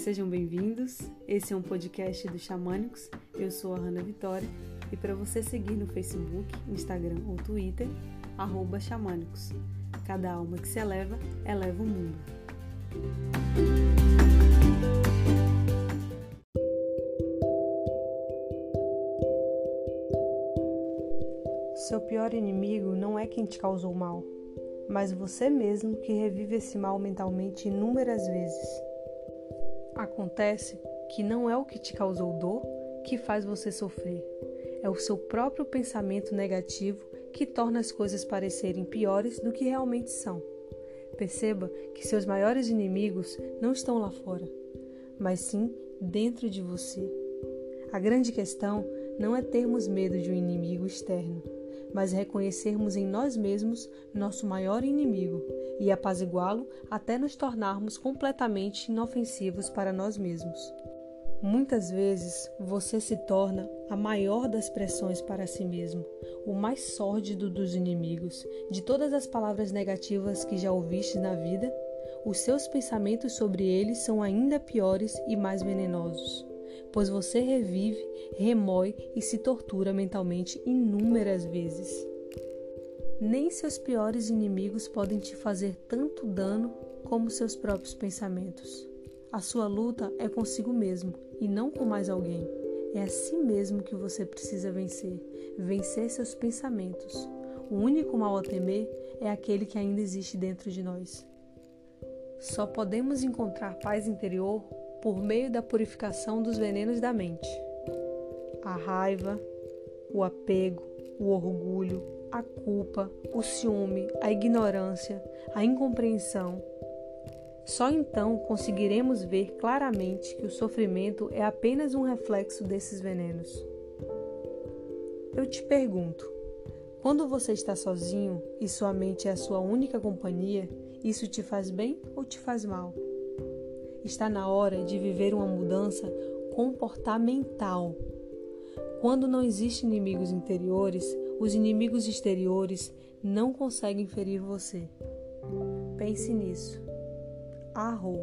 Sejam bem-vindos. Esse é um podcast do Xamânicos. Eu sou a Hanna Vitória e para você seguir no Facebook, Instagram ou Twitter, Xamânicos. Cada alma que se eleva, eleva o mundo. Seu pior inimigo não é quem te causou mal, mas você mesmo que revive esse mal mentalmente inúmeras vezes. Acontece que não é o que te causou dor que faz você sofrer, é o seu próprio pensamento negativo que torna as coisas parecerem piores do que realmente são. Perceba que seus maiores inimigos não estão lá fora, mas sim dentro de você. A grande questão não é termos medo de um inimigo externo, mas reconhecermos em nós mesmos nosso maior inimigo e apaziguá-lo até nos tornarmos completamente inofensivos para nós mesmos. Muitas vezes você se torna a maior das pressões para si mesmo, o mais sórdido dos inimigos. De todas as palavras negativas que já ouviste na vida, os seus pensamentos sobre eles são ainda piores e mais venenosos pois você revive, remói e se tortura mentalmente inúmeras vezes. Nem seus piores inimigos podem te fazer tanto dano como seus próprios pensamentos. A sua luta é consigo mesmo e não com mais alguém. É a si mesmo que você precisa vencer, vencer seus pensamentos. O único mal a temer é aquele que ainda existe dentro de nós. Só podemos encontrar paz interior por meio da purificação dos venenos da mente. A raiva, o apego, o orgulho, a culpa, o ciúme, a ignorância, a incompreensão. Só então conseguiremos ver claramente que o sofrimento é apenas um reflexo desses venenos. Eu te pergunto: quando você está sozinho e sua mente é a sua única companhia, isso te faz bem ou te faz mal? Está na hora de viver uma mudança comportamental. Quando não existem inimigos interiores, os inimigos exteriores não conseguem ferir você. Pense nisso. Arro.